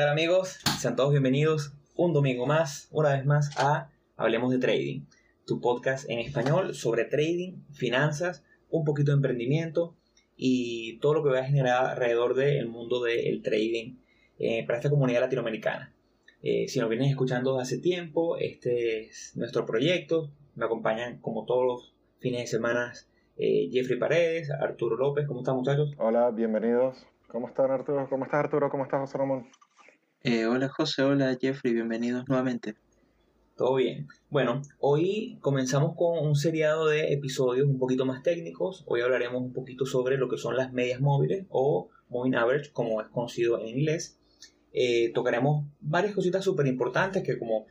Hola, ¿qué tal amigos? Sean todos bienvenidos un domingo más, una vez más, a Hablemos de Trading, tu podcast en español sobre trading, finanzas, un poquito de emprendimiento y todo lo que va a generar alrededor del mundo del trading eh, para esta comunidad latinoamericana. Eh, si nos vienen escuchando desde hace tiempo, este es nuestro proyecto. Me acompañan como todos los fines de semana eh, Jeffrey Paredes, Arturo López. ¿Cómo están muchachos? Hola, bienvenidos. ¿Cómo están Arturo? ¿Cómo estás Arturo? ¿Cómo estás José Ramón? Eh, hola José, hola Jeffrey, bienvenidos nuevamente. Todo bien. Bueno, hoy comenzamos con un seriado de episodios un poquito más técnicos. Hoy hablaremos un poquito sobre lo que son las medias móviles o moving average, como es conocido en inglés. Eh, tocaremos varias cositas súper importantes que como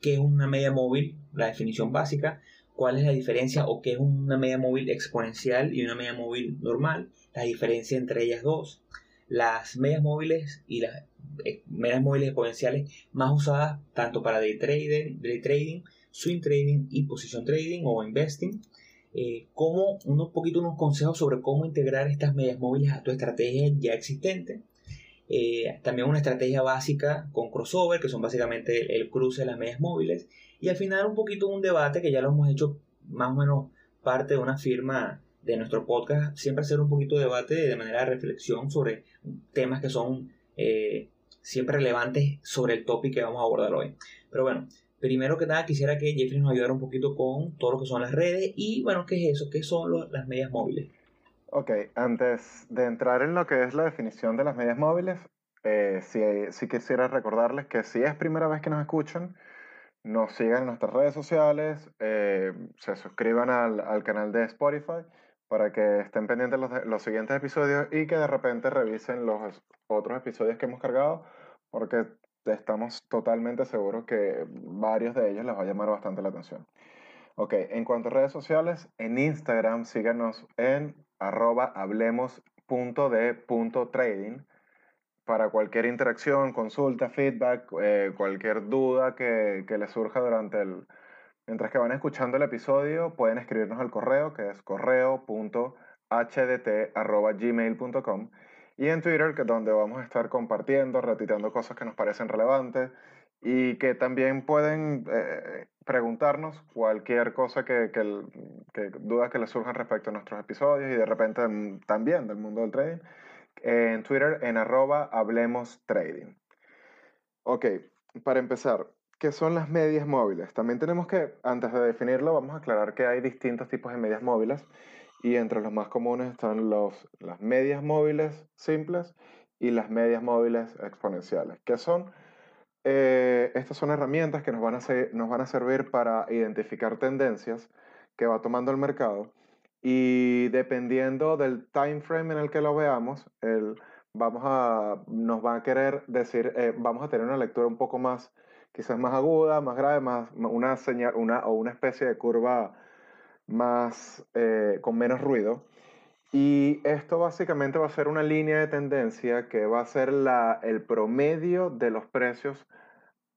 qué es una media móvil, la definición básica, cuál es la diferencia o qué es una media móvil exponencial y una media móvil normal, la diferencia entre ellas dos, las medias móviles y las eh, medias móviles exponenciales más usadas tanto para day trading, day trading swing trading y position trading o investing, eh, como unos poquito unos consejos sobre cómo integrar estas medias móviles a tu estrategia ya existente. Eh, también una estrategia básica con crossover, que son básicamente el, cruce de las medias móviles. Y al final un poquito un debate que ya lo hemos hecho más o menos parte de una firma de nuestro podcast, siempre hacer un poquito de debate de manera de reflexión sobre temas que son eh, siempre relevantes sobre el topic que vamos a abordar hoy. Pero bueno, primero que nada quisiera que Jeffrey nos ayudara un poquito con todo lo que son las redes y bueno, ¿qué es eso? ¿Qué son las medias móviles? Ok, antes de entrar en lo que es la definición de las medias móviles, eh, sí, quisiera recordarles que si es primera vez que nos escuchan, nos sigan en nuestras redes sociales, eh, se suscriban al, canal de Spotify para que estén pendientes los, los siguientes episodios y que de repente revisen los otros episodios que hemos cargado, porque estamos totalmente seguros que varios de ellos les va a llamar bastante la atención. Ok, en cuanto a redes sociales, en Instagram síganos en arroba hablemos.de.trading para cualquier interacción, consulta, feedback, eh, cualquier duda que, que les surja durante el... Mientras que van escuchando el episodio, pueden escribirnos al correo, que es correo.hdt.gmail.com y en Twitter, que es donde vamos a estar compartiendo, retitando cosas que nos parecen relevantes y que también pueden eh, preguntarnos cualquier cosa que, que, que, dudas que les surjan respecto a nuestros episodios y de repente también del mundo del trading en Twitter en arroba hablemos trading. Ok, para empezar, ¿qué son las medias móviles? También tenemos que, antes de definirlo, vamos a aclarar que hay distintos tipos de medias móviles y entre los más comunes están los, las medias móviles simples y las medias móviles exponenciales. ¿Qué son? Eh, estas son herramientas que nos van, a nos van a servir para identificar tendencias que va tomando el mercado y dependiendo del time frame en el que lo veamos, el, vamos a, nos va a querer decir, eh, vamos a tener una lectura un poco más, quizás más aguda, más grave, más, una señal, una, o una especie de curva más, eh, con menos ruido. Y esto básicamente va a ser una línea de tendencia que va a ser la, el promedio de los precios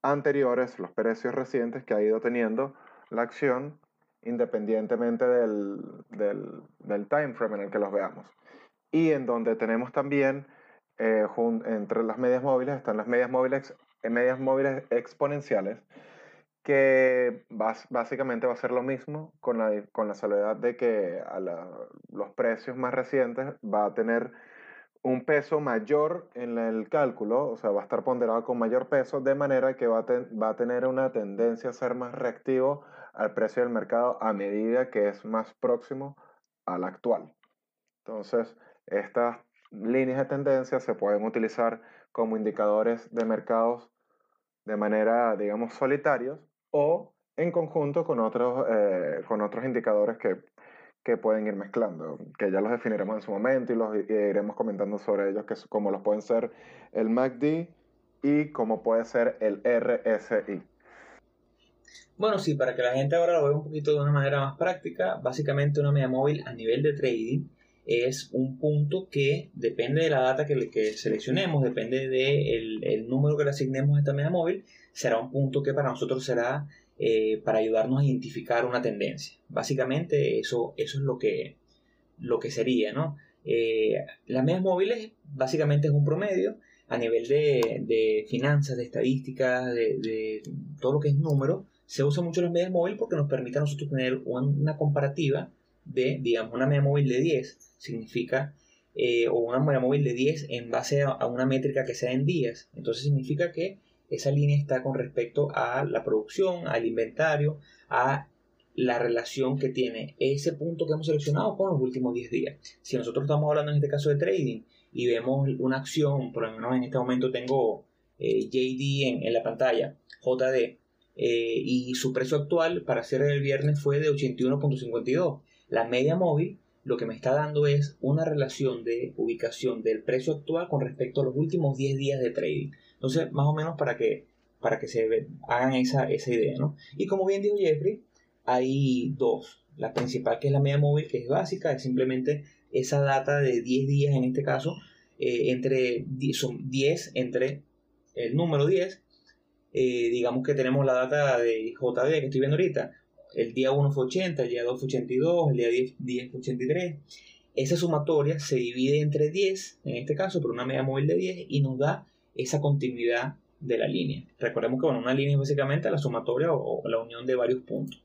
anteriores, los precios recientes que ha ido teniendo la acción independientemente del, del, time frame en el que los veamos. Y en donde tenemos también, eh, entre las medias móviles, están las medias móviles, eh, medias móviles exponenciales, que básicamente va a ser lo mismo con la, con la salvedad de que a los precios más recientes va a tener un peso mayor en el cálculo, o sea, va a estar ponderado con mayor peso, de manera que va a, va a tener una tendencia a ser más reactivo al precio del mercado a medida que es más próximo al actual. Entonces, estas líneas de tendencia se pueden utilizar como indicadores de mercados de manera, digamos, solitarios o en conjunto con otros, eh, con otros indicadores que que pueden ir mezclando, que ya los definiremos en su momento y los iremos comentando sobre ellos, que como los pueden ser el MACD y como puede ser el RSI. Bueno, sí, para que la gente ahora lo vea un poquito de una manera más práctica, básicamente una media móvil a nivel de trading es un punto que depende de la data que, que seleccionemos, depende del de el número que le asignemos a esta media móvil, será un punto que para nosotros será eh, para ayudarnos a identificar una tendencia. Básicamente eso, eso es lo que, lo que sería, ¿no? Eh, las medias móviles básicamente es un promedio a nivel de, finanzas, de estadísticas, de, todo lo que es número, se usa mucho las medias móviles porque nos permite a nosotros tener una comparativa de, digamos, una media móvil de 10 significa, eh, o una media móvil de 10 en base a, una métrica que sea en días. Entonces significa que esa línea está con respecto a la producción, al inventario, a la relación que tiene ese punto que hemos seleccionado con los últimos 10 días. Si nosotros estamos hablando en este caso de trading y vemos una acción, por lo menos en este momento tengo eh, JD en, la pantalla, JD, eh, y su precio actual para cierre del viernes fue de 81.52. La media móvil lo que me está dando es una relación de ubicación del precio actual con respecto a los últimos 10 días de trading. Entonces, más o menos para que, para que se hagan esa, esa idea, ¿no? Y como bien dijo Jeffrey, hay dos. La principal, que es la media móvil, que es básica, es simplemente esa data de 10 días en este caso, eh, entre, son 10 entre el número 10. Eh, digamos que tenemos la data de JD que estoy viendo ahorita. El día 1 fue 80, el día 2 fue 82, el día 10, 10 fue 83. Esa sumatoria se divide entre 10, en este caso, por una media móvil de 10, y nos da esa continuidad de la línea. Recordemos que bueno, una línea es básicamente la sumatoria o la unión de varios puntos.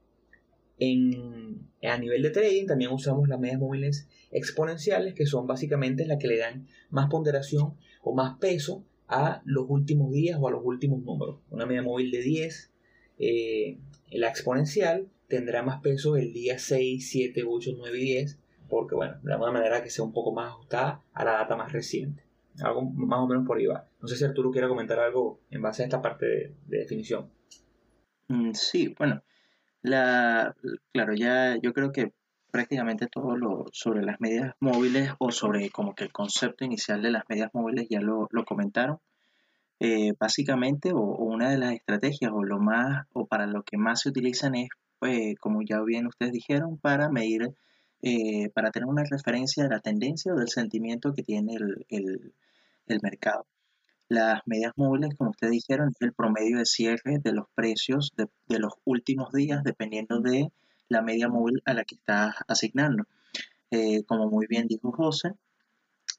En, a nivel de trading también usamos las medias móviles exponenciales, que son básicamente las que le dan más ponderación o más peso a los últimos días o a los últimos números. Una media móvil de 10, eh, la exponencial tendrá más peso el día 6, 7, 8, 9 y 10, porque bueno, de alguna manera que sea un poco más ajustada a la data más reciente. Algo más o menos por ahí va. No sé si Arturo quiere comentar algo en base a esta parte de, definición. Mm, sí, bueno, la, claro, ya yo creo que prácticamente todo lo sobre las medias móviles o sobre como que el concepto inicial de las medias móviles ya lo, comentaron. Eh, básicamente, o, una de las estrategias o lo más o para lo que más se utilizan es, pues, como ya bien ustedes dijeron, para medir, eh, para tener una referencia de la tendencia o del sentimiento que tiene el mercado. Las medias móviles, como ustedes dijeron, es el promedio de cierre de los precios de, los últimos días, dependiendo de la media móvil a la que estás asignando. Eh, como muy bien dijo José,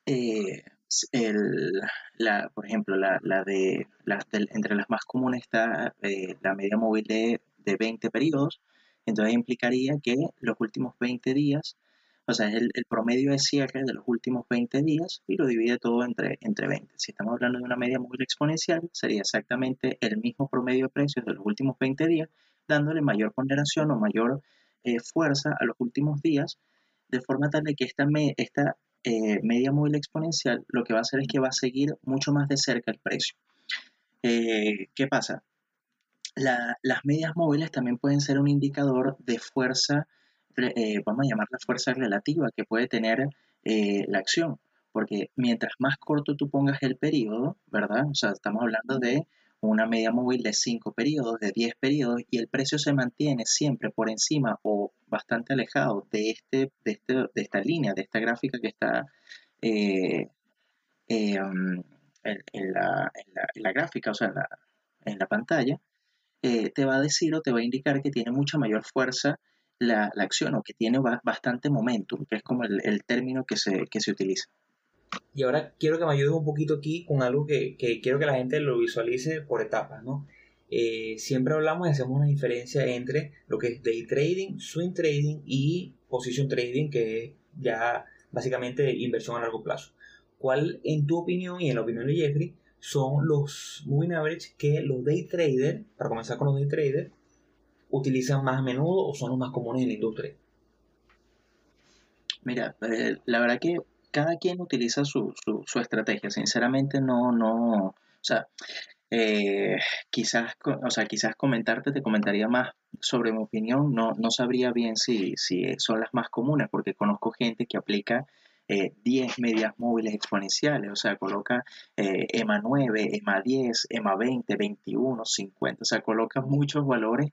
eh, por ejemplo, la, de, entre las más comunes está eh, la media móvil de, de 20 periodos, entonces implicaría que los últimos 20 días o sea, es el, promedio de cierre de los últimos 20 días y lo divide todo entre, entre 20. Si estamos hablando de una media móvil exponencial, sería exactamente el mismo promedio de precios de los últimos 20 días, dándole mayor ponderación o mayor eh, fuerza a los últimos días, de forma tal de que esta, esta eh, media móvil exponencial lo que va a hacer es que va a seguir mucho más de cerca el precio. Eh, ¿Qué pasa? las medias móviles también pueden ser un indicador de fuerza eh, vamos a llamar la fuerza relativa que puede tener la acción, porque mientras más corto tú pongas el periodo, ¿verdad? O sea, estamos hablando de una media móvil de 5 periodos, de 10 periodos, y el precio se mantiene siempre por encima o bastante alejado de, este, de, este, de esta línea, de esta gráfica que está eh, um, en, la, gráfica, o sea, en la, en la pantalla, te va a decir o te va a indicar que tiene mucha mayor fuerza la, acción o que tiene bastante momentum, que es como el, término que se, se utiliza. Y ahora quiero que me ayudes un poquito aquí con algo que, quiero que la gente lo visualice por etapas, ¿no? Eh, siempre hablamos y hacemos una diferencia entre lo que es day trading, swing trading y position trading, que es ya básicamente inversión a largo plazo. ¿Cuál, en tu opinión y en la opinión de Jeffrey, son los moving average que los day traders, para comenzar con los day traders, utilizan más a menudo o son los más comunes en la industria? Mira, eh, la verdad que cada quien utiliza su, su, estrategia. Sinceramente, no, no, o sea, eh, quizás, o sea, quizás comentarte, te comentaría más sobre mi opinión. No, no sabría bien si, si son las más comunes, porque conozco gente que aplica 10 eh, medias móviles exponenciales, o sea, coloca EMA 9, EMA 10, EMA 20, 21, 50, o sea, coloca muchos valores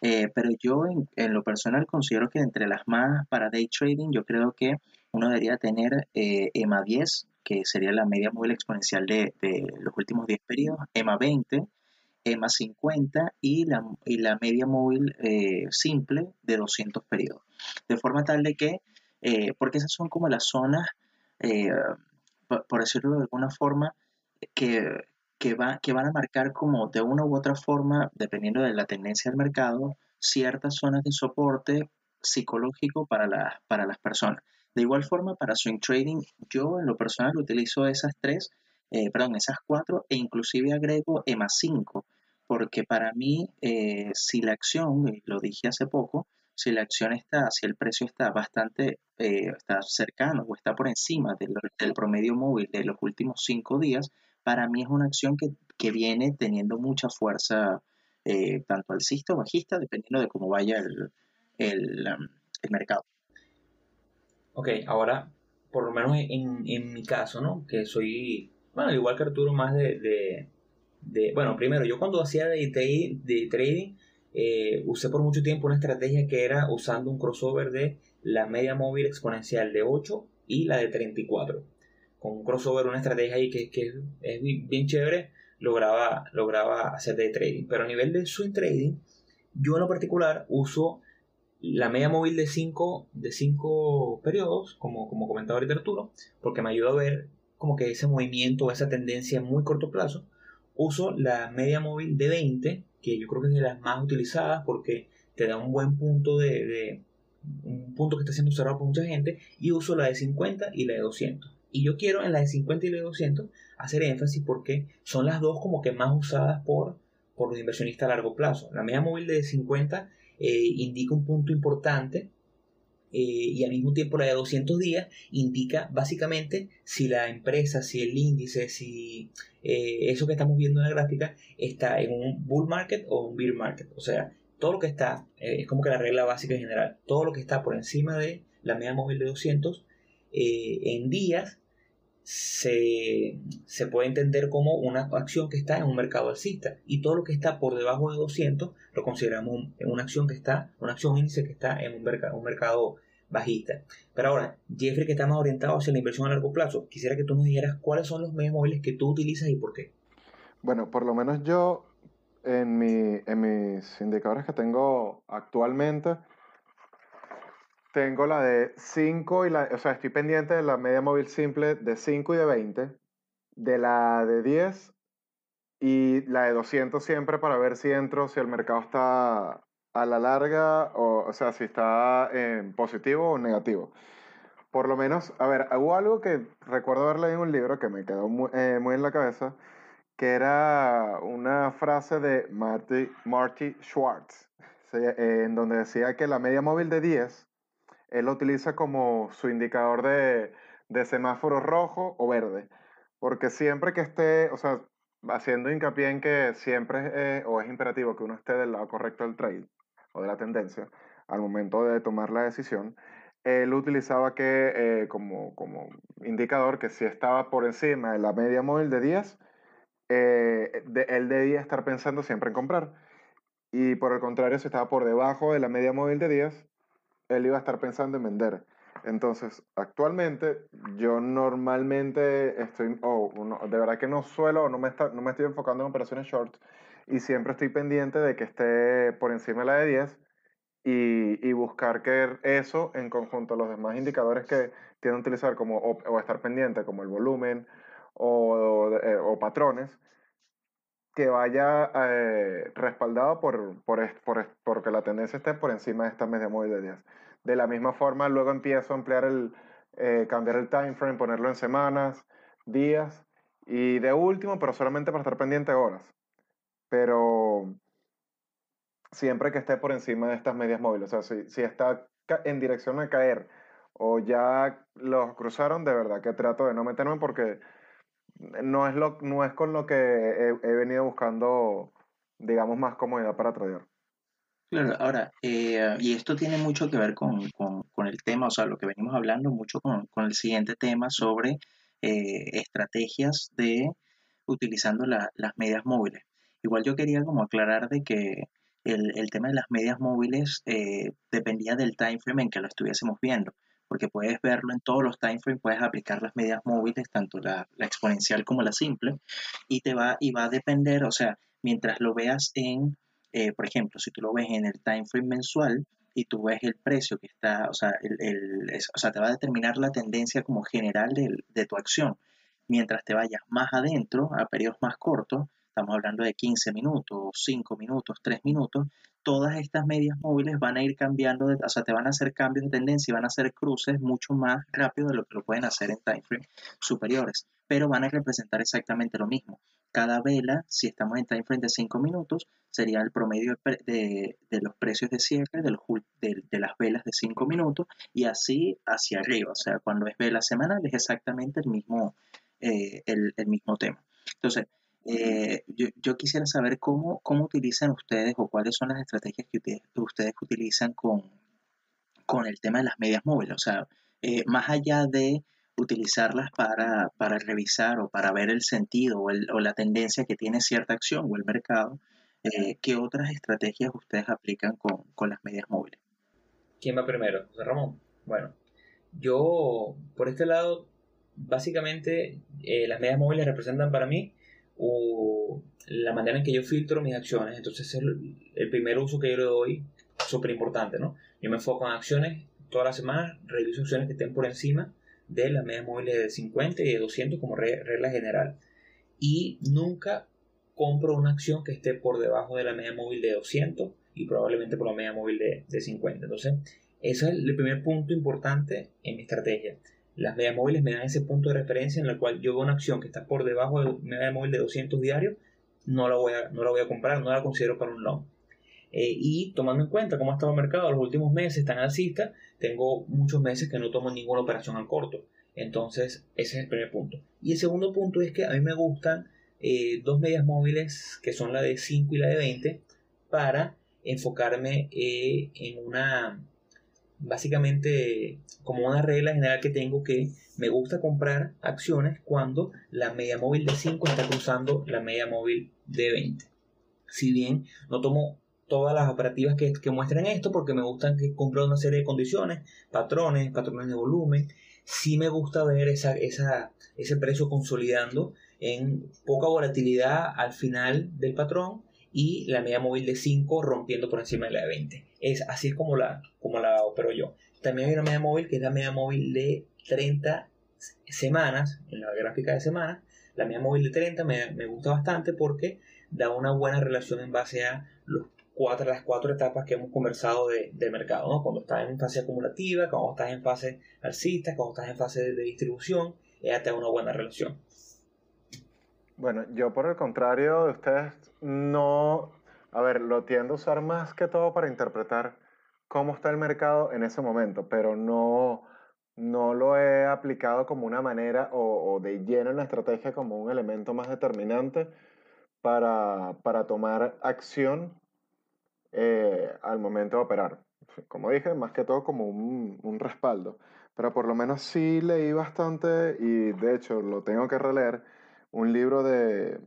eh, pero yo en, lo personal considero que entre las más para day trading, yo creo que uno debería tener eh, EMA 10, que sería la media móvil exponencial de, los últimos 10 periodos, EMA 20, EMA 50 y la, y la media móvil eh, simple de 200 periodos. De forma tal de que, porque esas son como las zonas, por, decirlo de alguna forma, que, que, va, que van a marcar como de una u otra forma, dependiendo de la tendencia del mercado, ciertas zonas de soporte psicológico para, para las personas. De igual forma, para swing trading, yo en lo personal utilizo esas tres, eh, perdón, esas cuatro e inclusive agrego EMA 5, porque para mí, eh, si la acción, lo dije hace poco, si la acción está, si el precio está bastante, eh, está cercano o está por encima del, promedio móvil de los últimos cinco días, para mí es una acción que, viene teniendo mucha fuerza, tanto alcista o bajista, dependiendo de cómo vaya el, el mercado. Ok, ahora, por lo menos en, en mi caso, ¿no? Que soy, bueno, igual que Arturo, más de, de, bueno, primero, yo cuando hacía de, de trading, eh, usé por mucho tiempo una estrategia que era usando un crossover de la media móvil exponencial de 8 y la de 34. Con un crossover, una estrategia ahí que, que es bien chévere, lograba, lograba hacer de trading. Pero a nivel de swing trading, yo en lo particular uso la media móvil de 5 de cinco periodos, como, como comentaba ahorita Arturo, porque me ayuda a ver como que ese movimiento, esa tendencia en muy corto plazo. Uso la media móvil de 20, que yo creo que es de las más utilizadas porque te da un buen punto de, un punto que está siendo cerrado por mucha gente, y uso la de 50 y la de 200. Y yo quiero en la de 50 y la de 200 hacer énfasis porque son las dos como que más usadas por, por los inversionistas a largo plazo. La media móvil de 50 eh, indica un punto importante eh, y al mismo tiempo la de 200 días indica básicamente si la empresa, si el índice, si eh, eso que estamos viendo en la gráfica está en un bull market o un bear market. O sea, todo lo que está, es como que la regla básica en general, todo lo que está por encima de la media móvil de 200 en días se, puede entender como una acción que está en un mercado alcista y todo lo que está por debajo de 200 lo consideramos una acción que está, una acción índice que está en un, un mercado bajista. Pero ahora, Jeffrey, que está más orientado hacia la inversión a largo plazo, quisiera que tú nos dijeras cuáles son los medios móviles que tú utilizas y por qué. Bueno, por lo menos yo en, mi, en mis indicadores que tengo actualmente, tengo la de 5 y la, o sea, estoy pendiente de la media móvil simple de 5 y de 20, de la de 10 y la de 200 siempre para ver si entro, si el mercado está a la larga, o, o sea, si está en positivo o negativo. Por lo menos, a ver, hubo algo que recuerdo haber leído en un libro que me quedó muy, eh, muy en la cabeza, que era una frase de Marty, Marty Schwartz, en donde decía que la media móvil de 10 él lo utiliza como su indicador de, semáforo rojo o verde. Porque siempre que esté, o sea, haciendo hincapié en que siempre es, o es imperativo que uno esté del lado correcto del trade o de la tendencia al momento de tomar la decisión, él utilizaba que eh, como, como, indicador que si estaba por encima de la media móvil de 10, eh, él debía estar pensando siempre en comprar. Y por el contrario, si estaba por debajo de la media móvil de 10, él iba a estar pensando en vender. Entonces, actualmente yo normalmente estoy, o de verdad que no suelo, no me, está, no me estoy enfocando en operaciones short y siempre estoy pendiente de que esté por encima de la de 10 y, y buscar que eso en conjunto a los demás indicadores que tienen que utilizar como, o, estar pendiente como el volumen o, eh, o, patrones, que vaya eh, respaldado por, por, por, porque la tendencia esté por encima de esta media móvil de 10. De la misma forma, luego empiezo a emplear el, eh, cambiar el time frame, ponerlo en semanas, días y de último, pero solamente para estar pendiente horas. Pero siempre que esté por encima de estas medias móviles, o sea, si, si está en dirección a caer o ya los cruzaron, de verdad que trato de no meterme porque no es, lo, no es con lo que he, venido buscando, digamos, más comodidad para tradear. Claro, ahora, eh, y esto tiene mucho que ver con, el tema, o sea, lo que venimos hablando mucho con, el siguiente tema sobre eh, estrategias de utilizando las medias móviles. Igual yo quería como aclarar de que el, tema de las medias móviles eh, dependía del time frame en que lo estuviésemos viendo, porque puedes verlo en todos los time frames, puedes aplicar las medias móviles, tanto la, exponencial como la simple, y te va, y va a depender, o sea, mientras lo veas en eh, por ejemplo, si tú lo ves en el time frame mensual y tú ves el precio que está, o sea, el, o sea te va a determinar la tendencia como general de, de tu acción. mientras te vayas más adentro, a periodos más cortos, estamos hablando de 15 minutos, 5 minutos, 3 minutos, todas estas medias móviles van a ir cambiando, o sea, te van a hacer cambios de tendencia y van a hacer cruces mucho más rápido de lo que lo pueden hacer en time frame superiores, pero van a representar exactamente lo mismo. Cada vela, si estamos en time frame de 5 minutos, sería el promedio de, los precios de cierre de, de, las velas de 5 minutos y así hacia arriba. O sea, cuando es vela semanal es exactamente el mismo, eh, el mismo tema. Entonces, eh, yo, quisiera saber cómo, cómo utilizan ustedes o cuáles son las estrategias que ustedes, utilizan con, con el tema de las medias móviles. O sea, eh, más allá de utilizarlas para, revisar o para ver el sentido o, la tendencia que tiene cierta acción o el mercado, eh, ¿qué otras estrategias ustedes aplican con, las medias móviles? ¿Quién va primero? José Ramón. Bueno, yo por este lado, básicamente las medias móviles representan para mí o la manera en que yo filtro mis acciones. Entonces, el, el primer uso que yo le doy súper importante, ¿no? Yo me enfoco en acciones todas las semanas, reviso acciones que estén por encima de las medias móviles de 50 y de 200 como regla general. Y nunca compro una acción que esté por debajo de la media móvil de 200 y probablemente por la media móvil de, de 50. Entonces, ese es el primer punto importante en mi estrategia las medias móviles me dan ese punto de referencia en el cual yo veo una acción que está por debajo de media móvil de 200 diarios, no la voy a, no la voy a comprar, no la considero para un long. Eh, y tomando en cuenta cómo ha estado el mercado los últimos meses tan alcista, tengo muchos meses que no tomo ninguna operación al corto. Entonces, ese es el primer punto. Y el segundo punto es que a mí me gustan eh, dos medias móviles que son la de 5 y la de 20 para enfocarme eh, en una básicamente como una regla general que tengo que me gusta comprar acciones cuando la media móvil de 5 está cruzando la media móvil de 20. Si bien no tomo todas las operativas que, muestran esto porque me gustan que compre una serie de condiciones, patrones, patrones de volumen, sí me gusta ver esa, ese precio consolidando en poca volatilidad al final del patrón y la media móvil de 5 rompiendo por encima de la de 20. Es, así es como la, como la opero yo. También hay una media móvil que es la media móvil de 30 semanas, en la gráfica de semanas. La media móvil de 30 me, me gusta bastante porque da una buena relación en base a los cuatro, las cuatro etapas que hemos conversado de, mercado, ¿no? Cuando estás en fase acumulativa, cuando estás en fase alcista, cuando estás en fase de, distribución, ella te da una buena relación. Bueno, yo por el contrario de ustedes no, a ver, lo tiendo a usar más que todo para interpretar cómo está el mercado en ese momento, pero no, no lo he aplicado como una manera o, de lleno en la estrategia como un elemento más determinante para, para tomar acción eh, al momento de operar. Como dije, más que todo como un, un respaldo. Pero por lo menos sí leí bastante y de hecho lo tengo que releer un libro de,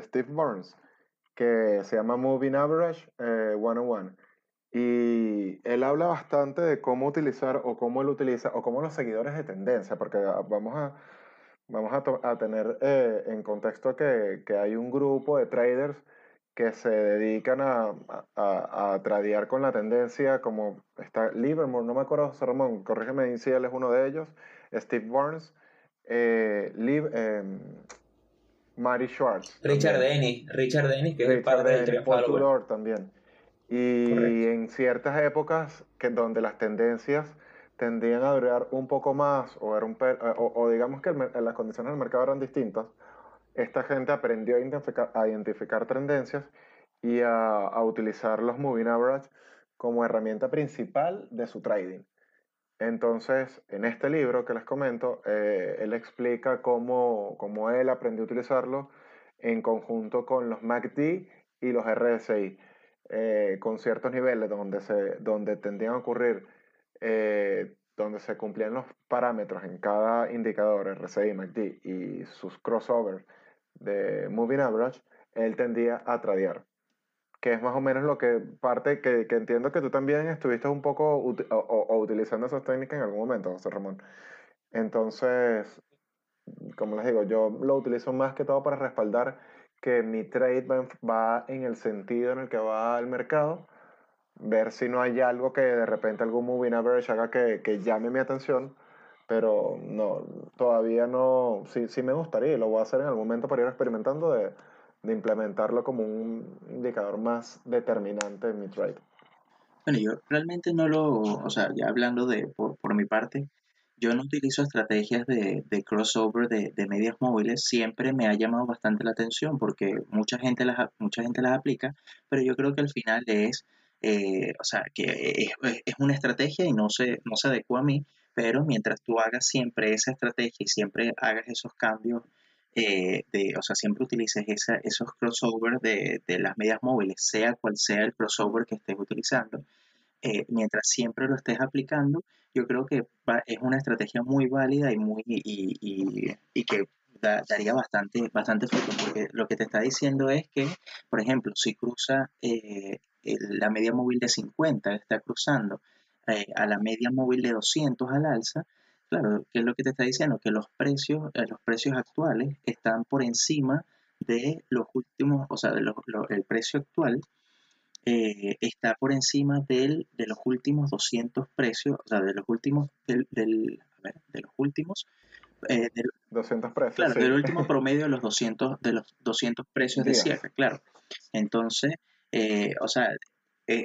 Steve Burns que se llama Moving Average 101. Eh, y él habla bastante de cómo utilizar o cómo él utiliza o cómo los seguidores de tendencia, porque vamos a, vamos a, tener eh, en contexto que, hay un grupo de traders que se dedican a, a, tradear con la tendencia, como está Livermore, no me acuerdo, Ramón, corrígeme si él es uno de ellos, Steve Burns, eh, em, Mary Schwartz. Richard Dennis, Richard Dennis, que es el padre del Paul también. Y en ciertas épocas que donde las tendencias tendían a durar un poco más o, era un, o, digamos que las condiciones del mercado eran distintas, esta gente aprendió a identificar, a identificar tendencias y a, a, utilizar los moving average como herramienta principal de su trading. Entonces, en este libro que les comento, eh, él explica cómo, cómo, él aprendió a utilizarlo en conjunto con los MACD y los RSI, eh, con ciertos niveles donde, se, donde tendían a ocurrir, eh, donde se cumplían los parámetros en cada indicador, RSI, MACD y sus crossovers de Moving Average, él tendía a tradear que es más o menos lo que parte, que, que entiendo que tú también estuviste un poco o, utilizando esas técnicas en algún momento, José Ramón. Entonces, como les digo, yo lo utilizo más que todo para respaldar que mi trade va en, el sentido en el que va el mercado, ver si no hay algo que de repente algún moving average haga que, que llame mi atención pero no, todavía no, sí, sí me gustaría y lo voy a hacer en algún momento para ir experimentando de, de implementarlo como un indicador más determinante en mi trade. Bueno, yo realmente no lo, o sea, ya hablando de, por, mi parte, yo no utilizo estrategias de, de crossover de, de, medias móviles, siempre me ha llamado bastante la atención porque mucha gente las, mucha gente las aplica, pero yo creo que al final es, eh, o sea, que es, es, una estrategia y no se, no se adecua a mí, pero mientras tú hagas siempre esa estrategia y siempre hagas esos cambios, eh, de, o sea, siempre utilices esa, esos crossovers de, de las medias móviles, sea cual sea el crossover que estés utilizando, eh, mientras siempre lo estés aplicando, yo creo que es una estrategia muy válida y, muy, y, y, y que daría bastante, bastante fruto, porque lo que te está diciendo es que, por ejemplo, si cruza eh, la media móvil de 50, está cruzando eh, a la media móvil de 200 al alza, claro, ¿qué es lo que te está diciendo? Que los precios, eh, los precios actuales están por encima de los últimos, o sea, de los, lo, el precio actual eh, está por encima del, de los últimos 200 precios, o sea, de los últimos, del, del a ver, de los últimos, eh, del, 200 precios. Claro, sí. del último promedio de los 200, de los 200 precios de cierre, claro. Entonces, eh, o sea,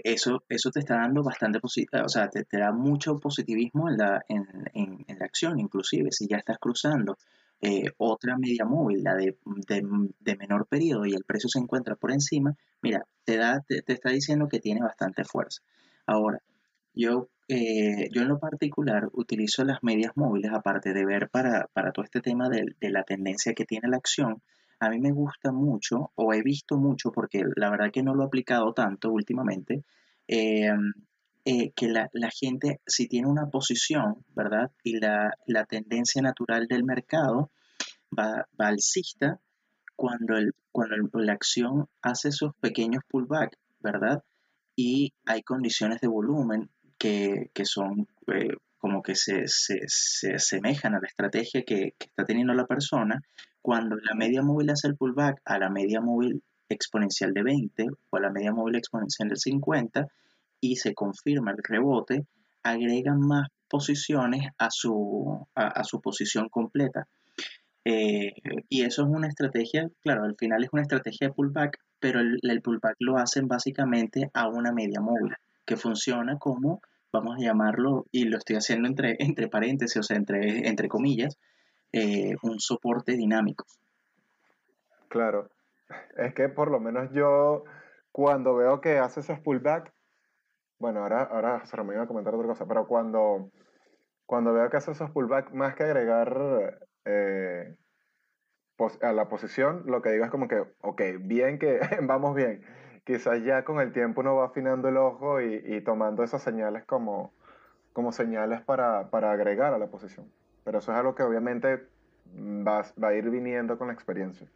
eso, eso te está dando bastante, o sea, te, da mucho positivismo en la, en, en, en la acción, inclusive, si ya estás cruzando eh, otra media móvil, la de, de, de, menor periodo y el precio se encuentra por encima, mira, te, da, te, te está diciendo que tiene bastante fuerza. Ahora, yo, eh, yo en lo particular utilizo las medias móviles, aparte de ver para, para todo este tema de, de, la tendencia que tiene la acción, a mí me gusta mucho, o he visto mucho, porque la verdad que no lo he aplicado tanto últimamente, eh, eh, que la, la, gente, si tiene una posición, ¿verdad? Y la, la tendencia natural del mercado va, va alcista cuando, el, cuando el, la acción hace esos pequeños pullbacks, ¿verdad? Y hay condiciones de volumen que, que son eh, como que se, se, se, asemejan a la estrategia que, que está teniendo la persona. Cuando la media móvil hace el pullback a la media móvil exponencial de 20 o a la media móvil exponencial de 50, y se confirma el rebote, agregan más posiciones a su, a, su posición completa. Eh, y eso es una estrategia, claro, al final es una estrategia de pullback, pero el, el, pullback lo hacen básicamente a una media móvil, que funciona como, vamos a llamarlo, y lo estoy haciendo entre, entre paréntesis, o sea, entre, entre comillas, eh, un soporte dinámico. Claro, es que por lo menos yo, cuando veo que hace esos pullback, bueno, ahora, ahora se me iba a comentar otra cosa, pero cuando, cuando veo que hace esos pullback, más que agregar eh, a la posición, lo que digo es como que, ok, bien que vamos bien. Quizás ya con el tiempo uno va afinando el ojo y, y tomando esas señales como, como señales para, para, agregar a la posición. Pero eso es algo que obviamente va, va a ir viniendo con la experiencia.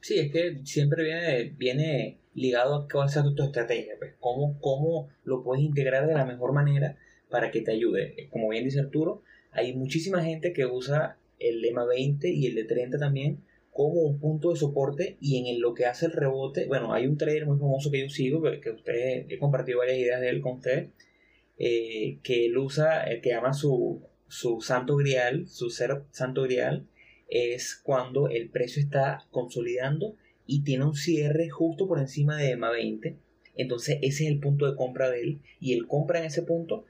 Sí, es que siempre viene, viene ligado a cuál sea tu estrategia, pues cómo, cómo lo puedes integrar de la mejor manera para que te ayude. Como bien dice Arturo, hay muchísima gente que usa el EMA 20 y el de 30 también como un punto de soporte y en lo que hace el rebote, bueno, hay un trader muy famoso que yo sigo, que, que he compartido varias ideas de él con usted, eh, que él usa, que llama su, su santo grial, su ser santo grial, es cuando el precio está consolidando y tiene un cierre justo por encima de EMA 20. Entonces ese es el punto de compra de él. Y él compra en ese punto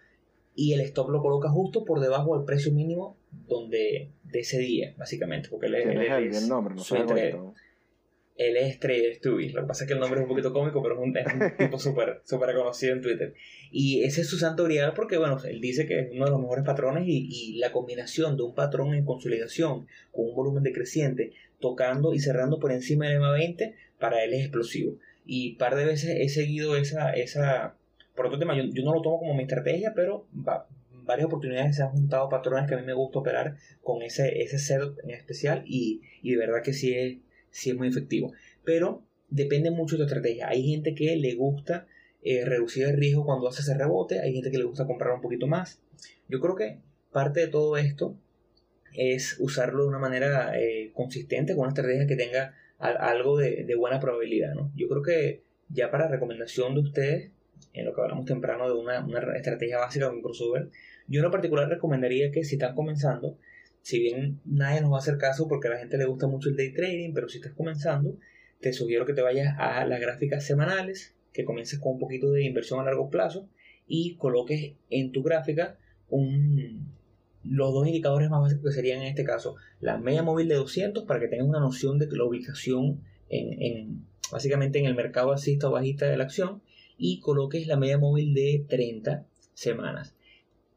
y el stop lo coloca justo por debajo del precio mínimo donde de ese día, básicamente, porque él, es, el nombre, no él es Trader Stewie. Lo que pasa es que el nombre es un poquito cómico, pero es un, es un tipo súper super conocido en Twitter. Y ese es su santo grial porque, bueno, él dice que es uno de los mejores patrones y, y, la combinación de un patrón en consolidación con un volumen decreciente, tocando y cerrando por encima del EMA 20, para él es explosivo. Y un par de veces he seguido esa, esa por otro tema, yo, yo no lo tomo como mi estrategia, pero va, varias oportunidades se han juntado patrones que a mí me gusta operar con ese, ese setup en especial y, y de verdad que sí es, sí es muy efectivo. Pero depende mucho de tu estrategia. Hay gente que le gusta eh, reducir el riesgo cuando hace ese rebote, hay gente que le gusta comprar un poquito más. Yo creo que parte de todo esto es usarlo de una manera eh, consistente, con una estrategia que tenga algo de, buena probabilidad. ¿no? Yo creo que ya para recomendación de ustedes, en lo que hablamos temprano de una, una estrategia básica un crossover, yo en lo particular recomendaría que si están comenzando, si bien nadie nos va a hacer caso porque a la gente le gusta mucho el day trading, pero si estás comenzando, te sugiero que te vayas a las gráficas semanales, que comiences con un poquito de inversión a largo plazo y coloques en tu gráfica un, los dos indicadores más básicos que serían en este caso la media móvil de 200 para que tengas una noción de la ubicación en, en básicamente en el mercado alcista o bajista de la acción y coloques la media móvil de 30 semanas.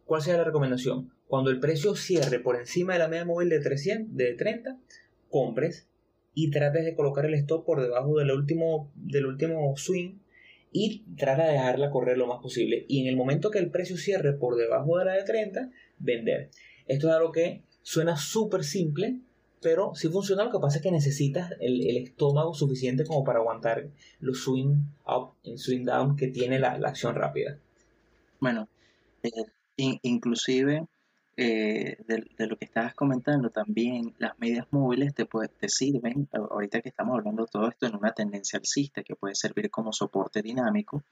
¿Cuál sería la recomendación? Cuando el precio cierre por encima de la media móvil de, 300, de 30, compres y trates de colocar el stop por debajo del último, del último swing y trata de dejarla correr lo más posible. Y en el momento que el precio cierre por debajo de la de 30, vender. Esto es algo que suena súper simple, pero si funciona. Lo que pasa es que necesitas el, estómago suficiente como para aguantar los swing up y swing down que tiene la, acción rápida. Bueno, eh, inclusive eh, de, lo que estabas comentando, también las medias móviles te, te sirven, ahorita que estamos hablando de todo esto en una tendencia alcista que puede servir como soporte dinámico,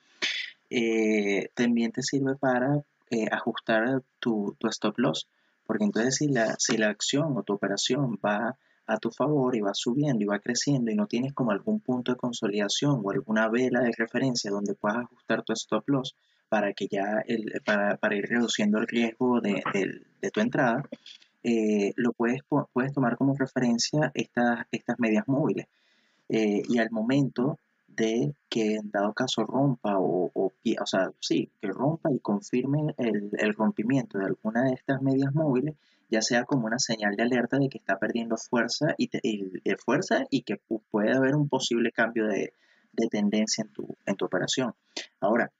eh, también te sirve para eh, ajustar tu, tu, stop loss, porque entonces si la, si la acción o tu operación va a tu favor y va subiendo y va creciendo y no tienes como algún punto de consolidación o alguna vela de referencia donde puedas ajustar tu stop loss, para que ya el, para, para, ir reduciendo el riesgo de, de, tu entrada, eh, lo puedes, puedes tomar como referencia estas, estas medias móviles. Eh, y al momento de que en dado caso rompa o, o, o sea, sí, que rompa y confirme el, el, rompimiento de alguna de estas medias móviles, ya sea como una señal de alerta de que está perdiendo fuerza y, de fuerza y que puede haber un posible cambio de, de tendencia en tu, en tu operación. Ahora,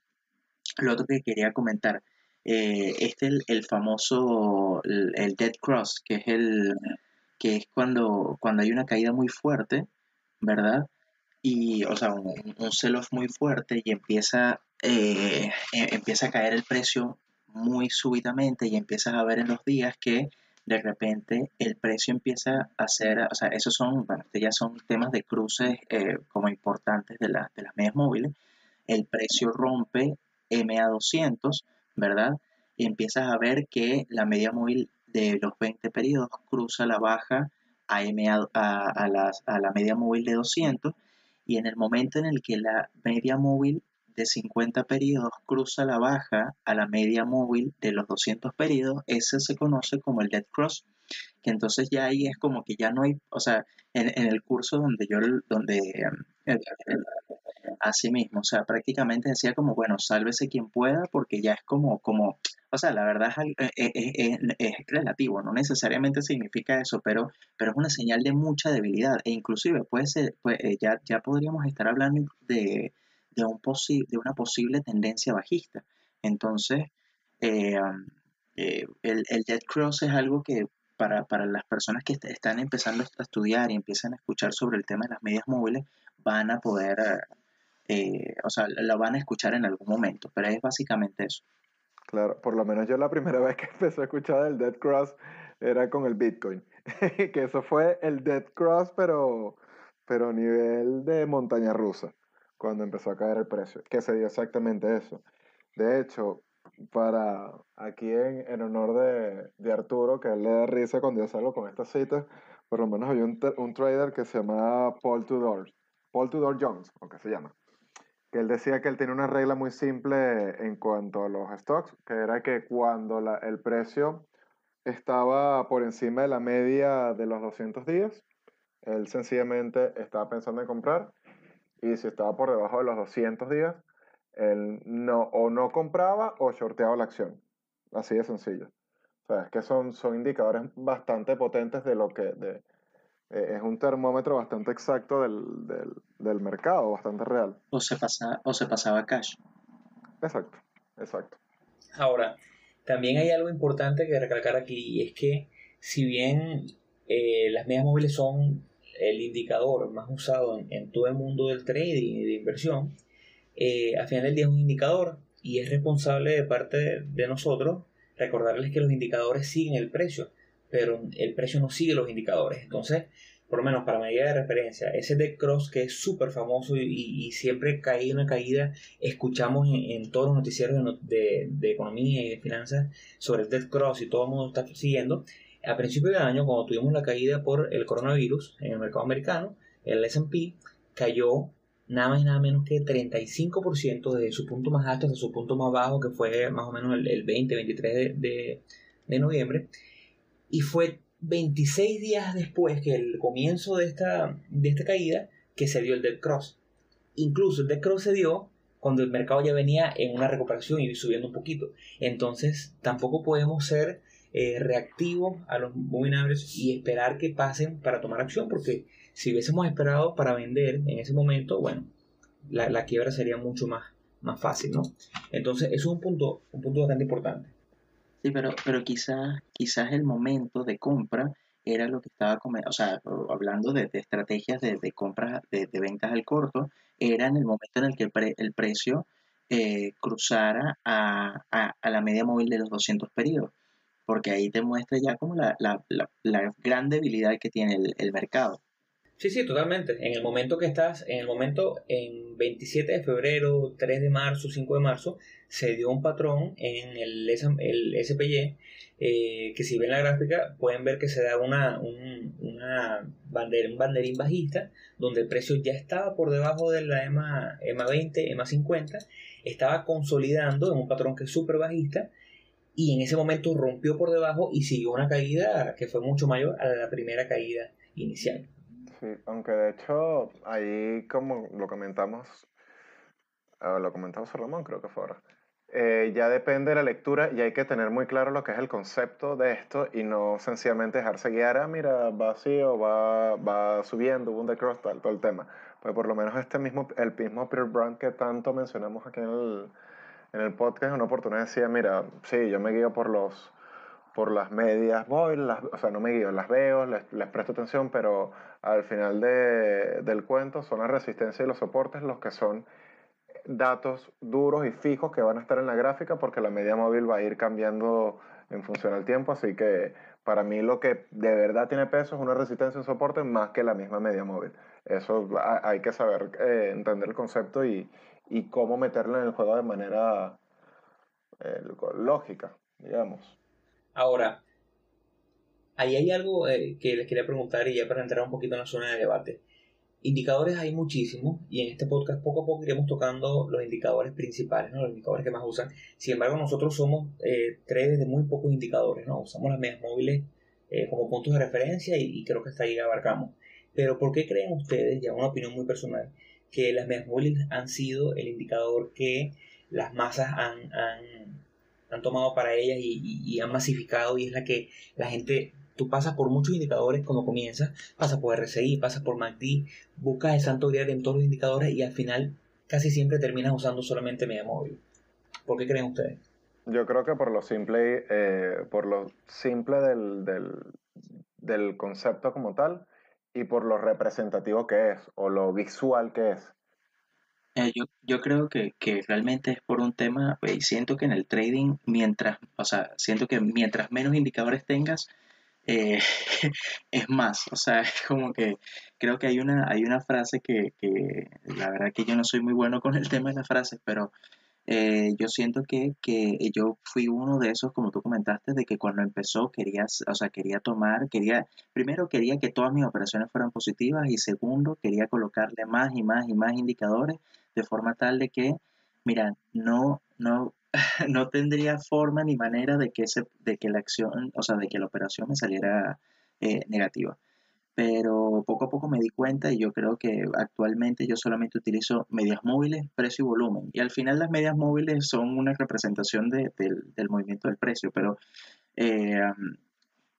lo otro que quería comentar, eh, este el, el famoso, el, dead cross, que es el que es cuando, cuando hay una caída muy fuerte, ¿verdad? Y, o sea, un, un sell-off muy fuerte y empieza, eh, e, empieza a caer el precio muy súbitamente y empiezas a ver en los días que de repente el precio empieza a ser, o sea, esos son, bueno, ya son temas de cruces eh, como importantes de, de las medias móviles, el precio rompe MA200, ¿verdad? Y empiezas a ver que la media móvil de los 20 periodos cruza la baja a, MA, a, la media móvil de 200 y en el momento en el que la media móvil de 50 periodos cruza la baja a la media móvil de los 200 periodos, ese se conoce como el dead cross, que entonces ya ahí es como que ya no hay, o sea, en, el curso donde yo, donde eh, Así mismo, o sea, prácticamente decía como, bueno, sálvese quien pueda, porque ya es como, como, o sea, la verdad es, eh, eh, eh, relativo, no necesariamente significa eso, pero, pero es una señal de mucha debilidad, e inclusive puede ser, pues, ya, ya podríamos estar hablando de, de, un de una posible tendencia bajista. Entonces, el, el dead cross es algo que para, para las personas que están empezando a estudiar y empiezan a escuchar sobre el tema de las medias móviles, van a poder eh, o sea, la van a escuchar en algún momento, pero es básicamente eso. Claro, por lo menos yo la primera vez que empecé a escuchar el Dead Cross era con el Bitcoin, que eso fue el Dead Cross, pero, pero a nivel de montaña rusa, cuando empezó a caer el precio, que se dio exactamente eso. De hecho, para aquí en, en honor de, de, Arturo, que él le da risa cuando yo salgo con estas citas, por lo menos había un, un trader que se llama Paul Tudor, Paul Tudor Jones, aunque se llama que él decía que él tenía una regla muy simple en cuanto a los stocks, que era que cuando el precio estaba por encima de la media de los 200 días, él sencillamente estaba pensando en comprar y si estaba por debajo de los 200 días, él no, o no compraba o shorteaba la acción. Así de sencillo. O sea, es que son, son indicadores bastante potentes de lo que, de, eh, es un termómetro bastante exacto del, del, del, mercado, bastante real. O se, pasa, o se pasaba cash. Exacto, exacto. Ahora, también hay algo importante que recalcar aquí y es que si bien eh, las medias móviles son el indicador más usado en, todo el mundo del trading y de inversión, eh, al final del día es un indicador y es responsable de parte de nosotros recordarles que los indicadores siguen el precio pero el precio no sigue los indicadores. Entonces, por lo menos para medida de referencia, ese dead cross que es súper famoso y, siempre cae una caída, escuchamos en, todos los noticieros de, de, economía y de finanzas sobre el dead cross y todo el mundo está siguiendo. A principios de año, cuando tuvimos la caída por el coronavirus en el mercado americano, el S&P cayó nada más y nada menos que 35% de su punto más alto hasta su punto más bajo, que fue más o menos el, 20-23 de, de noviembre. Y fue 26 días después que el comienzo de esta, de esta caída que se dio el Dead Cross. Incluso el Dead Cross se dio cuando el mercado ya venía en una recuperación y subiendo un poquito. Entonces tampoco podemos ser eh, reactivos a los moving y esperar que pasen para tomar acción porque si hubiésemos esperado para vender en ese momento, bueno, la, la quiebra sería mucho más, más fácil, ¿no? Entonces eso es un punto, un punto bastante importante. Sí, pero, pero quizás, quizás el momento de compra era lo que estaba, o sea, hablando de, estrategias de, compras, de, ventas al corto, era en el momento en el que el, precio eh, cruzara a, la media móvil de los 200 periodos, porque ahí te muestra ya como la, gran debilidad que tiene el mercado. Sí, sí, totalmente. En el momento que estás, en el momento en 27 de febrero, 3 de marzo, 5 de marzo, se dio un patrón en el, el SPY eh, que si ven la gráfica pueden ver que se da una, un, un banderín bajista donde el precio ya estaba por debajo de la EMA, EMA 20, EMA 50, estaba consolidando en un patrón que es súper bajista y en ese momento rompió por debajo y siguió una caída que fue mucho mayor a la primera caída inicial. Sí, aunque de hecho ahí como lo comentamos, ah, lo comentamos Salomón creo que fue ahora, eh, ya depende de la lectura y hay que tener muy claro lo que es el concepto de esto y no sencillamente dejarse guiar, ah, mira, va así o va, va subiendo, un decross, tal, todo el tema. Pues por lo menos este mismo, el mismo Peer Brand que tanto mencionamos aquí en el, en el podcast, una oportunidad decía, mira, sí, yo me guío por los por las medias voy, las, o sea, no me guío, las veo, les, presto atención, pero al final de, del cuento son la resistencia y los soportes los que son datos duros y fijos que van a estar en la gráfica porque la media móvil va a ir cambiando en función al tiempo, así que para mí lo que de verdad tiene peso es una resistencia y un soporte más que la misma media móvil. Eso hay que saber eh, entender el concepto y, y, cómo meterlo en el juego de manera eh, lógica, digamos. Ahora, ahí hay algo eh, que les quería preguntar y ya para entrar un poquito en la zona de debate. Indicadores hay muchísimos y en este podcast poco a poco iremos tocando los indicadores principales, ¿no? los indicadores que más usan. Sin embargo, nosotros somos eh, tres de muy pocos indicadores, ¿no? usamos las medias móviles eh, como puntos de referencia y, creo que hasta ahí abarcamos. Pero ¿por qué creen ustedes, ya una opinión muy personal, que las medias móviles han sido el indicador que las masas han han tomado para ellas y, han masificado y es la que la gente, tú pasas por muchos indicadores cuando comienzas, pasas por RSI, pasas por MACD, buscas el santo grial en todos los indicadores y al final casi siempre terminas usando solamente media móvil. ¿Por qué creen ustedes? Yo creo que por lo simple, eh, por lo simple del, del, del concepto como tal y por lo representativo que es o lo visual que es. Eh, yo, yo creo que, que, realmente es por un tema, y siento que en el trading, mientras, o sea, siento que mientras menos indicadores tengas, eh, es más, o sea, es como que creo que hay una, hay una frase que, que, la verdad que yo no soy muy bueno con el tema de las frases, pero eh, yo siento que, que, yo fui uno de esos, como tú comentaste, de que cuando empezó quería, o sea, quería tomar, quería, primero quería que todas mis operaciones fueran positivas y segundo quería colocarle más y más y más indicadores de forma tal de que, mira, no, no, no tendría forma ni manera de que, se, de que la acción, o sea, de que la operación me saliera eh, negativa. Pero poco a poco me di cuenta y yo creo que actualmente yo solamente utilizo medias móviles, precio y volumen. Y al final las medias móviles son una representación del, del, movimiento del precio, pero eh,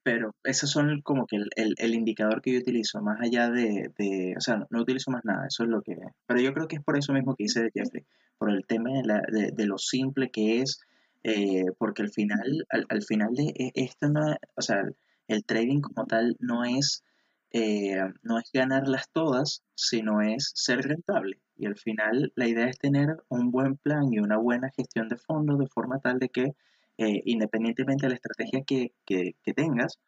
pero esos son como que el, el, indicador que yo utilizo, más allá de, de, o sea, no, utilizo más nada, eso es lo que, pero yo creo que es por eso mismo que dice Jeffrey, por el tema de, la, de, de lo simple que es, eh, porque al final, al, al, final de e, esto no, o sea, el trading como tal no es, eh, no es ganarlas todas, sino es ser rentable. Y al final la idea es tener un buen plan y una buena gestión de fondos de forma tal de que eh, independientemente de la estrategia que, tengas,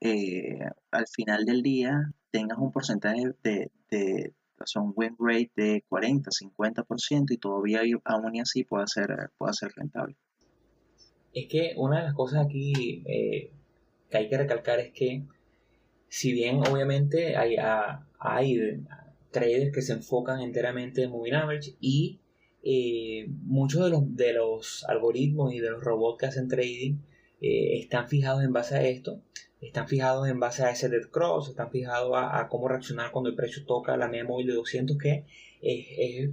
eh, al final del día tengas un porcentaje de, de un win rate de 40, 50% y todavía aún así pueda ser, pueda ser rentable. Es que una de las cosas aquí eh, que hay que recalcar es que si bien obviamente hay, hay traders que se enfocan enteramente en moving average y eh, muchos de los, de los algoritmos y de los robots que hacen trading eh, están fijados en base a esto, están fijados en base a ese dead cross, están fijados a, cómo reaccionar cuando el precio toca la media móvil de 200 que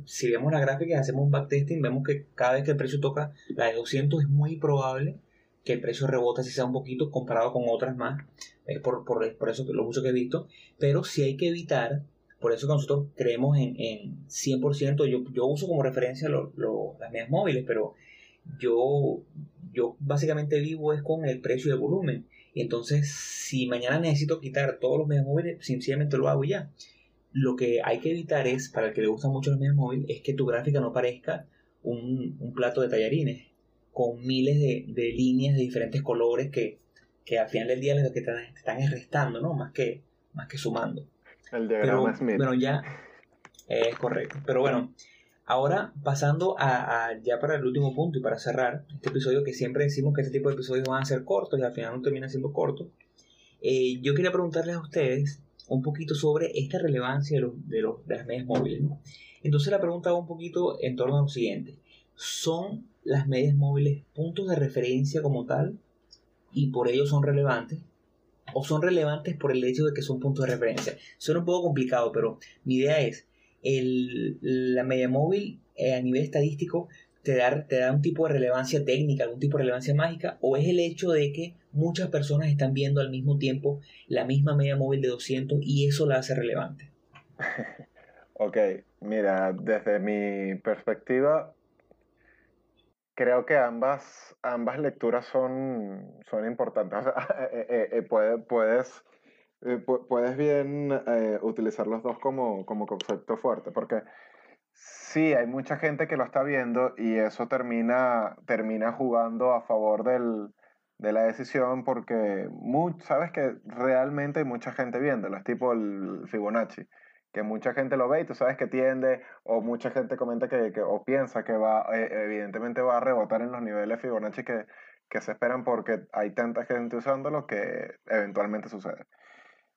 si vemos la gráfica y hacemos un backtesting vemos que cada vez que el precio toca la de 200 es muy probable que el precio rebote si sea un poquito comparado con otras más es por, por, por eso lo mucho que he visto pero si hay que evitar por eso que nosotros creemos en, en 100%, yo, yo uso como referencia las medias móviles, pero yo, yo básicamente vivo es con el precio de volumen. Y entonces, si mañana necesito quitar todos los medias móviles, sencillamente lo hago ya. Lo que hay que evitar es, para el que le gustan mucho los medias móviles, es que tu gráfica no parezca un, un plato de tallarines con miles de, de, líneas de diferentes colores que, que al final del día lo que te están restando, ¿no? Más que, más que sumando. El diagrama Smith. Bueno, ya es correcto. Pero bueno, ahora pasando a, ya para el último punto y para cerrar este episodio, que siempre decimos que este tipo de episodios van a ser cortos y al final no terminan siendo cortos. Eh, yo quería preguntarles a ustedes un poquito sobre esta relevancia de, los, de, los, de las medias móviles. Entonces la pregunta va un poquito en torno a lo siguiente. ¿Son las medias móviles puntos de referencia como tal y por ello son relevantes? o son relevantes por el hecho de que son puntos de referencia. Suena un poco complicado, pero mi idea es, el, la media móvil eh, a nivel estadístico te da, te da un tipo de relevancia técnica, algún tipo de relevancia mágica, o es el hecho de que muchas personas están viendo al mismo tiempo la misma media móvil de 200 y eso la hace relevante. ok, mira, desde mi perspectiva, creo que ambas, ambas lecturas son, son importantes. Eh, eh, eh, puedes, puedes bien utilizar los dos como, como concepto fuerte, porque sí, hay mucha gente que lo está viendo y eso termina, termina jugando a favor del, de la decisión porque sabes que realmente hay mucha gente viéndolo, es tipo el Fibonacci que mucha gente lo ve y tú sabes que tiende, o mucha gente comenta que, que o piensa que va, eh, evidentemente va a rebotar en los niveles Fibonacci que, que se esperan porque hay tanta gente usándolo que eventualmente sucede.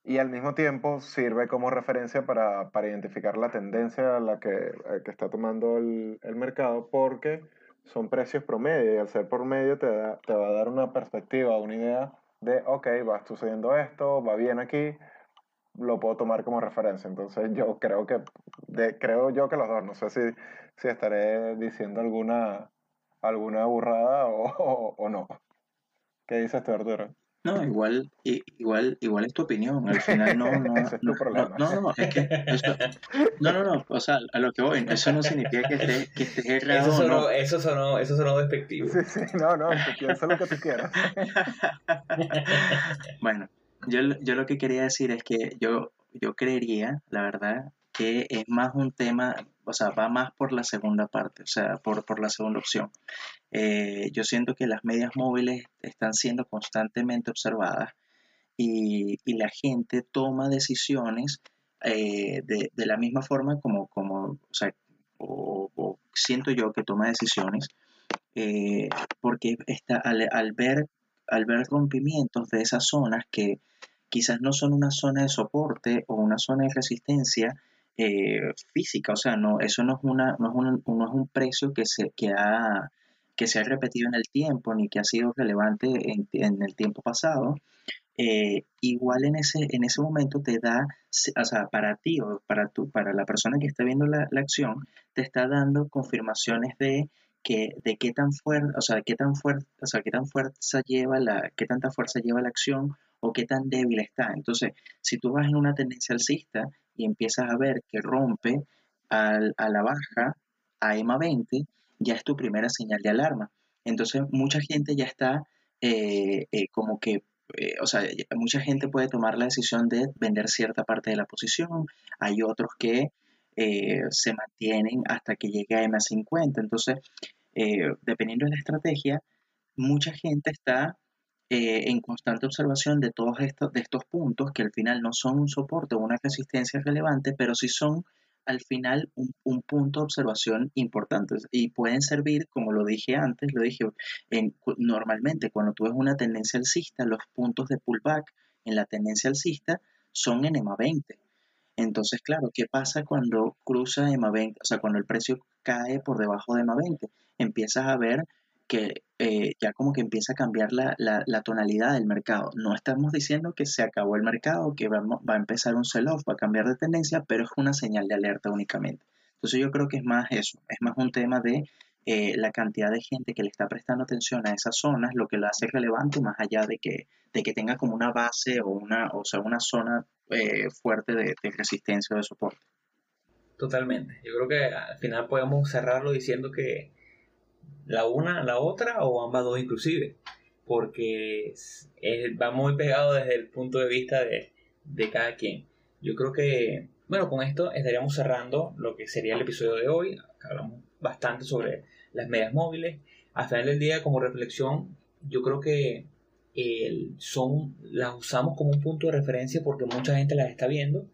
Y al mismo tiempo sirve como referencia para, para identificar la tendencia a la que, que está tomando el, el, mercado porque son precios promedio y al ser promedio te, da, te va a dar una perspectiva, una idea de, ok, va sucediendo esto, va bien aquí, lo puedo tomar como referencia. Entonces yo creo que, creo yo que los dos, no sé si, si estaré diciendo alguna, alguna burrada o, o, no. ¿Qué dices tú, Arturo? No, igual, igual, igual es tu opinión. Al final no, no, Ese es tu problema. no, no, es que eso, no, no, no, o sea, a lo que voy, eso no significa que estés que esté errado. Eso sonó, no. eso sonó, eso sonó despectivo. Sí, sí, no, no, piensa lo que tú quieras. bueno, yo, yo lo que quería decir es que yo, yo creería, la verdad, que es más un tema, o sea, va más por la segunda parte, o sea, por, por la segunda opción. Eh, yo siento que las medias móviles están siendo constantemente observadas y, y la gente toma decisiones eh, de, de, la misma forma como, como o sea, o, siento yo que toma decisiones eh, porque está, al, al, ver al ver rompimientos de esas zonas que quizás no son una zona de soporte o una zona de resistencia eh, física, o sea, no, eso no es, una, no es, un, no es un precio que se, que, ha, que se ha repetido en el tiempo ni que ha sido relevante en, el tiempo pasado, eh, igual en ese, en ese momento te da, o sea, para ti o para, para la persona que está viendo la, la acción, te está dando confirmaciones de que, de qué tan fuerte, o sea, qué tan fuerte, o sea, qué tan fuerza lleva la, qué tanta fuerza lleva la acción o qué tan débil está. Entonces, si tú vas en una tendencia alcista y empiezas a ver que rompe al, a la baja a EMA 20, ya es tu primera señal de alarma. Entonces, mucha gente ya está eh, eh, como que, eh, o sea, mucha gente puede tomar la decisión de vender cierta parte de la posición. Hay otros que se mantienen hasta que llegue a M50. Entonces, eh, dependiendo de la estrategia, mucha gente está eh, en constante observación de todos estos, de estos puntos que al final no son un soporte o una resistencia relevante, pero sí son al final un, punto de observación importante y pueden servir, como lo dije antes, lo dije en, normalmente cuando tú ves una tendencia alcista, los puntos de pullback en la tendencia alcista son en EMA 20. Entonces, claro, ¿qué pasa cuando cruza EMA 20? O sea, cuando el precio cae por debajo de EMA 20, empiezas a ver que eh, ya como que empieza a cambiar la, tonalidad del mercado. No estamos diciendo que se acabó el mercado, que va, va a empezar un sell-off, va a cambiar de tendencia, pero es una señal de alerta únicamente. Entonces yo creo que es más eso, es más un tema de eh, la cantidad de gente que le está prestando atención a esas zonas, lo que lo hace relevante más allá de que, de que tenga como una base o una, o sea, una zona eh, fuerte de, de resistencia o de soporte. Totalmente. Yo creo que al final podemos cerrarlo diciendo que la una, la otra o ambas dos inclusive, porque va muy pegado desde el punto de vista de, cada quien. Yo creo que, bueno, con esto estaríamos cerrando lo que sería el episodio de hoy. Hablamos bastante sobre las medias móviles. Al final del día, como reflexión, yo creo que son, las usamos como un punto de referencia porque mucha gente las está viendo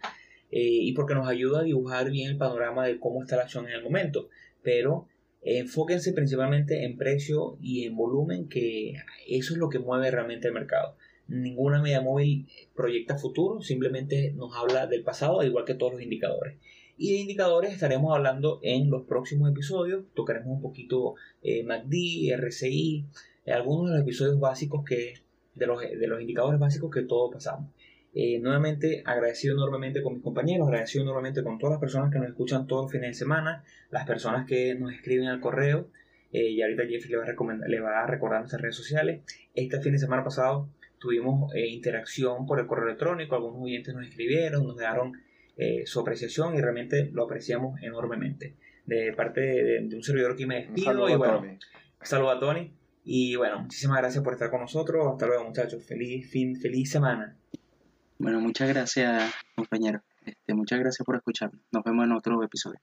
eh, y porque nos ayuda a dibujar bien el panorama de cómo está la acción en el momento. Pero enfóquense principalmente en precio y en volumen, que eso es lo que mueve realmente el mercado. Ninguna media móvil proyecta futuro, simplemente nos habla del pasado, igual que todos los indicadores. Y de indicadores estaremos hablando en los próximos episodios. Tocaremos un poquito eh, MACD, RSI, algunos de los episodios básicos que, de los, de los indicadores básicos que todos pasamos. Eh, nuevamente agradecido enormemente con mis compañeros, agradecido enormemente con todas las personas que nos escuchan todos los fines de semana, las personas que nos escriben al correo. Eh, y ahorita Jeffrey le va, a le va a recordar nuestras redes sociales. Este fin de semana pasado tuvimos eh, interacción por el correo electrónico, algunos oyentes nos escribieron, nos dejaron su apreciación y realmente lo apreciamos enormemente. De parte de, un servidor que me despido y bueno, saludo a Tony. Y bueno, muchísimas gracias por estar con nosotros. Hasta luego muchachos. Feliz fin, feliz semana. Bueno, muchas gracias, compañero. Este, muchas gracias por escucharnos. Nos vemos en otro episodio.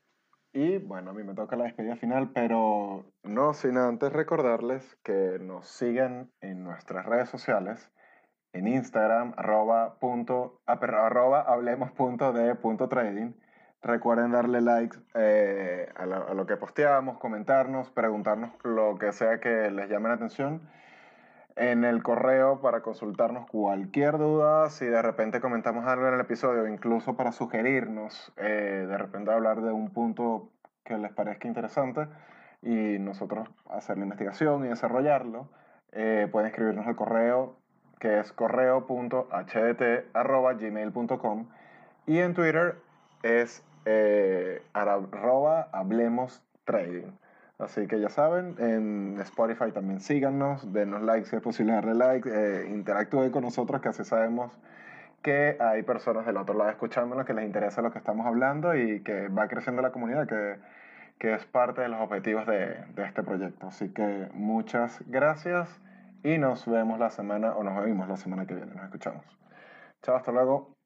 Y bueno, a mí me toca la despedida final, pero no sin antes recordarles que nos sigan en nuestras redes sociales, en Instagram, arroba, punto, ah, arroba hablemos punto de punto trading. Recuerden darle like eh, a, a, lo que posteamos, comentarnos, preguntarnos lo que sea que les llame la atención en el correo para consultarnos cualquier duda, si de repente comentamos algo en el episodio, incluso para sugerirnos, eh, de repente hablar de un punto que les parezca interesante y nosotros hacer la investigación y desarrollarlo, eh, pueden escribirnos al correo que es correo.hdt.gmail.com y en Twitter es eh, arroba hablemos trading. Así que ya saben, en Spotify también síganos, denos like si es posible darle like, eh, interactúen con nosotros que así sabemos que hay personas del otro lado escuchándonos que les interesa lo que estamos hablando y que va creciendo la comunidad, que, que es parte de los objetivos de, de este proyecto. Así que muchas gracias y nos vemos la semana, o nos vemos la semana que viene, nos escuchamos. Chao, hasta luego.